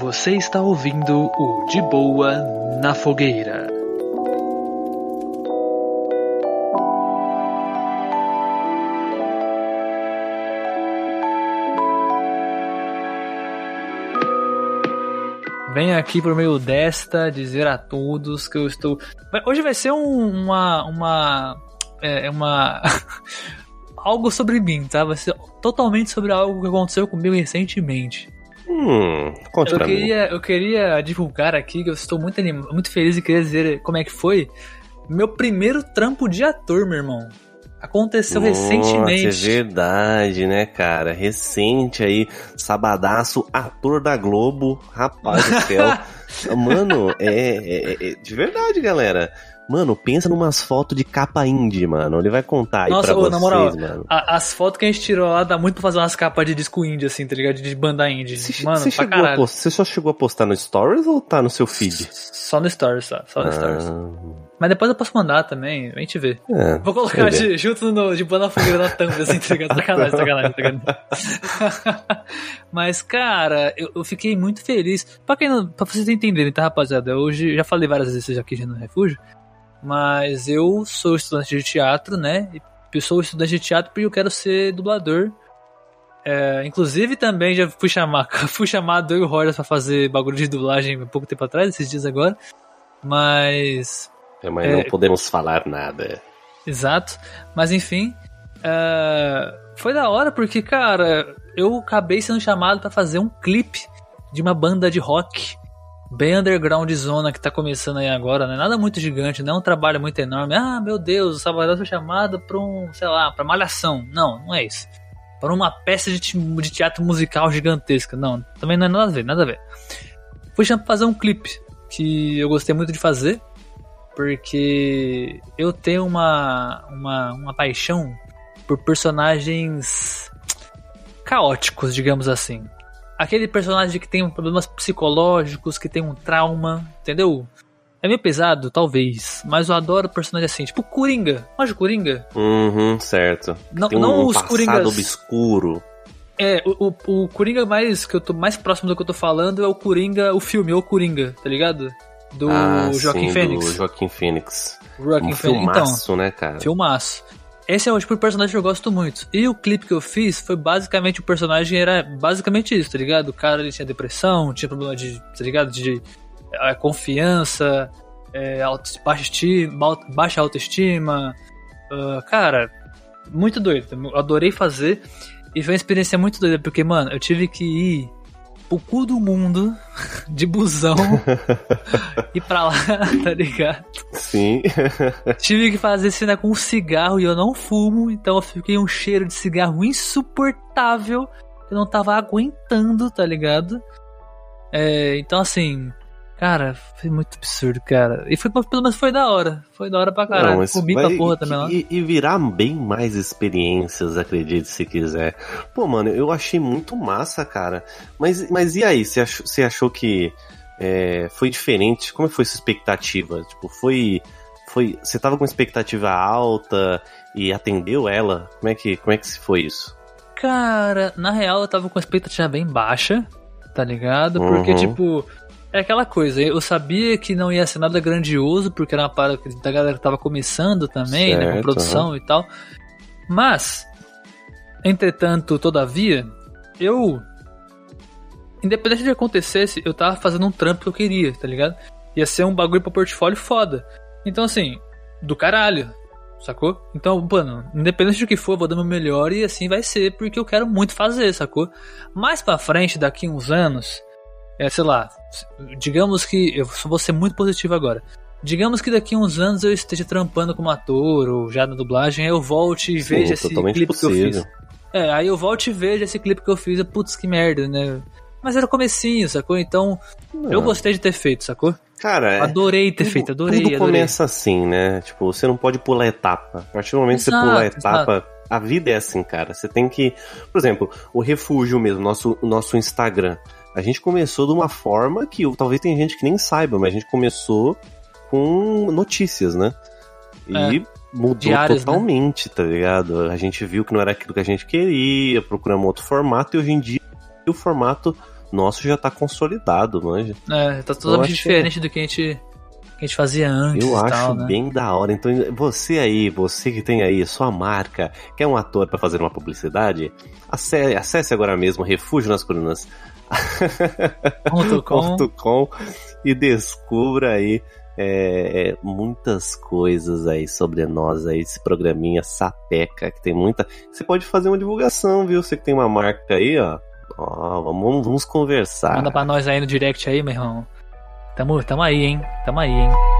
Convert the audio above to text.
Você está ouvindo o De Boa na Fogueira. Venho aqui por meio desta dizer a todos que eu estou. Hoje vai ser um, uma. uma. É, uma. algo sobre mim, tá? Vai ser totalmente sobre algo que aconteceu comigo recentemente. Hum, conte eu queria, mim. eu queria divulgar aqui que eu estou muito, anim... muito feliz e queria dizer como é que foi. Meu primeiro trampo de ator, meu irmão. Aconteceu Nossa, recentemente. É verdade, né, cara? Recente aí, sabadaço, ator da Globo, rapaz do céu. mano, é, é, é, de verdade, galera. Mano, pensa numas fotos de capa indie, mano. Ele vai contar aí Nossa, pra ô, vocês, na moral, mano. a- as fotos que a gente tirou lá dá muito pra fazer umas capas de disco indie, assim, tá ligado? De banda indie. Você, Mano, post- você só chegou a postar no Stories ou tá no seu feed? Só no Stories, só. Só no Stories. Ah, Mas depois eu posso mandar também, a gente vê. é, Vou colocar de, junto no, de banda fogueira na thumb, assim, tá ligado? Sacanagem, sacanagem, sacanagem. Mas, cara, eu, eu fiquei muito feliz. Pra, quem não, pra vocês entenderem, tá, rapaziada? Hoje, já falei várias vezes aqui já no Refúgio, mas eu sou estudante de teatro, né? E Eu sou estudante de teatro porque eu quero ser dublador. É, inclusive, também já fui chamar, fui chamado eu e o Hordas pra fazer bagulho de dublagem há pouco tempo atrás, esses dias agora. Mas É, mas É. não podemos falar nada. Exato. Mas enfim. é, Foi da hora porque, cara, eu acabei sendo chamado pra fazer um clipe de uma banda de rock. Bem underground zona que tá começando aí agora, né? Nada muito gigante, não é um trabalho muito enorme. Ah, meu Deus, o Salvador foi chamado pra um, sei lá, pra malhação. Não, não é isso. Para uma peça de, de teatro musical gigantesca. Não, também não é nada a ver, nada a ver. Fui chamado pra fazer um clipe que eu gostei muito de fazer porque eu tenho uma, uma, uma paixão por personagens caóticos, digamos assim. Aquele personagem que tem problemas psicológicos, que tem um trauma, entendeu? É meio pesado, talvez, mas eu adoro personagem assim, tipo Coringa. Manja o Coringa? Uhum, certo. Não, Tem não um os passado Coringas. obscuro. É, o, o, o Coringa mais que eu tô mais próximo do que eu tô falando é o Coringa, o filme, o Coringa, tá ligado? Do ah, Joaquim sim, Fênix. Do Joaquim Fênix. Joaquim um Fênix. Então, filmaço, né, cara? Filmaço. Esse é o tipo de personagem que eu gosto muito. E o clipe que eu fiz foi basicamente o personagem era basicamente isso, tá ligado? O cara ele tinha depressão, tinha problema de, tá ligado? De eh, confiança, eh, auto, baixa, estima, baixa autoestima. Ah, cara, muito doido. Eu adorei fazer. E foi uma experiência muito doida, porque, mano, eu tive que ir pro cu do mundo de busão e pra lá, tá ligado? Sim. Tive que fazer cena com um cigarro e eu não fumo, então eu fiquei um cheiro de cigarro insuportável. Eu não tava aguentando, tá ligado? É, então assim, cara, foi muito absurdo, cara. E foi, pelo menos foi da hora. Foi da hora pra caralho. Não, Comi vai- pra porra também lá. e, e virar bem mais experiências, acredite se quiser. Pô, mano, eu achei muito massa, cara. Mas, mas e aí? Você achou, você achou que é, foi diferente? Como foi sua expectativa? Tipo, foi. foi você tava com expectativa alta e atendeu ela? Como é que, como é que foi isso? Cara, na real eu tava com expectativa bem baixa, tá ligado? Porque, Uhum. tipo, é aquela coisa, eu sabia que não ia ser nada grandioso, porque era uma parada da galera que tava começando também, né, com Certo, produção e tal. Mas, entretanto, todavia, eu. Independente de acontecesse, eu tava fazendo um trampo que eu queria, tá ligado? Ia ser um bagulho pro portfólio foda. Então, assim, do caralho, sacou? Então, mano, independente do que for, eu vou dar meu melhor e assim vai ser, porque eu quero muito fazer, sacou? Mais pra frente, daqui uns anos, é, sei lá, digamos que, eu só vou ser muito positivo agora. Digamos que daqui uns anos eu esteja trampando como ator ou já na dublagem, aí eu volte e Sim, veja esse clipe que eu possível. fiz. É, aí eu volto e vejo esse clipe que eu fiz, putz, que merda, né? Mas era o comecinho, sacou? Então, eu Não. gostei de ter feito, sacou? Cara, é, Adorei ter tudo, feito, adorei, tudo adorei. começa assim, né? Tipo, você não pode pular etapa. A partir do momento que você Exato, pula a etapa, a vida é assim, cara. Você tem que. Por exemplo, o refúgio mesmo, nosso, nosso Instagram. A gente começou de uma forma que talvez tem gente que nem saiba, mas a gente começou com notícias, né? E É. mudou né? totalmente, tá ligado? A gente viu que não era aquilo que a gente queria, procuramos outro formato e hoje em dia o formato nosso já tá consolidado, manja. É, tá totalmente diferente do que a gente que a gente fazia antes. Eu acho tal, né? bem da hora. Então, você aí, você que tem aí sua marca, quer um ator para fazer uma publicidade, acesse, acesse agora mesmo Refúgio nas Colunas. Com e descubra aí é, é, muitas coisas aí sobre nós aí, esse programinha sapeca, que tem muita. Você pode fazer uma divulgação, viu? Você que tem uma marca aí, ó. Ó, vamos, vamos conversar. Manda pra nós aí no direct aí, meu irmão. Tamo, tamo aí, hein? Tamo aí, hein?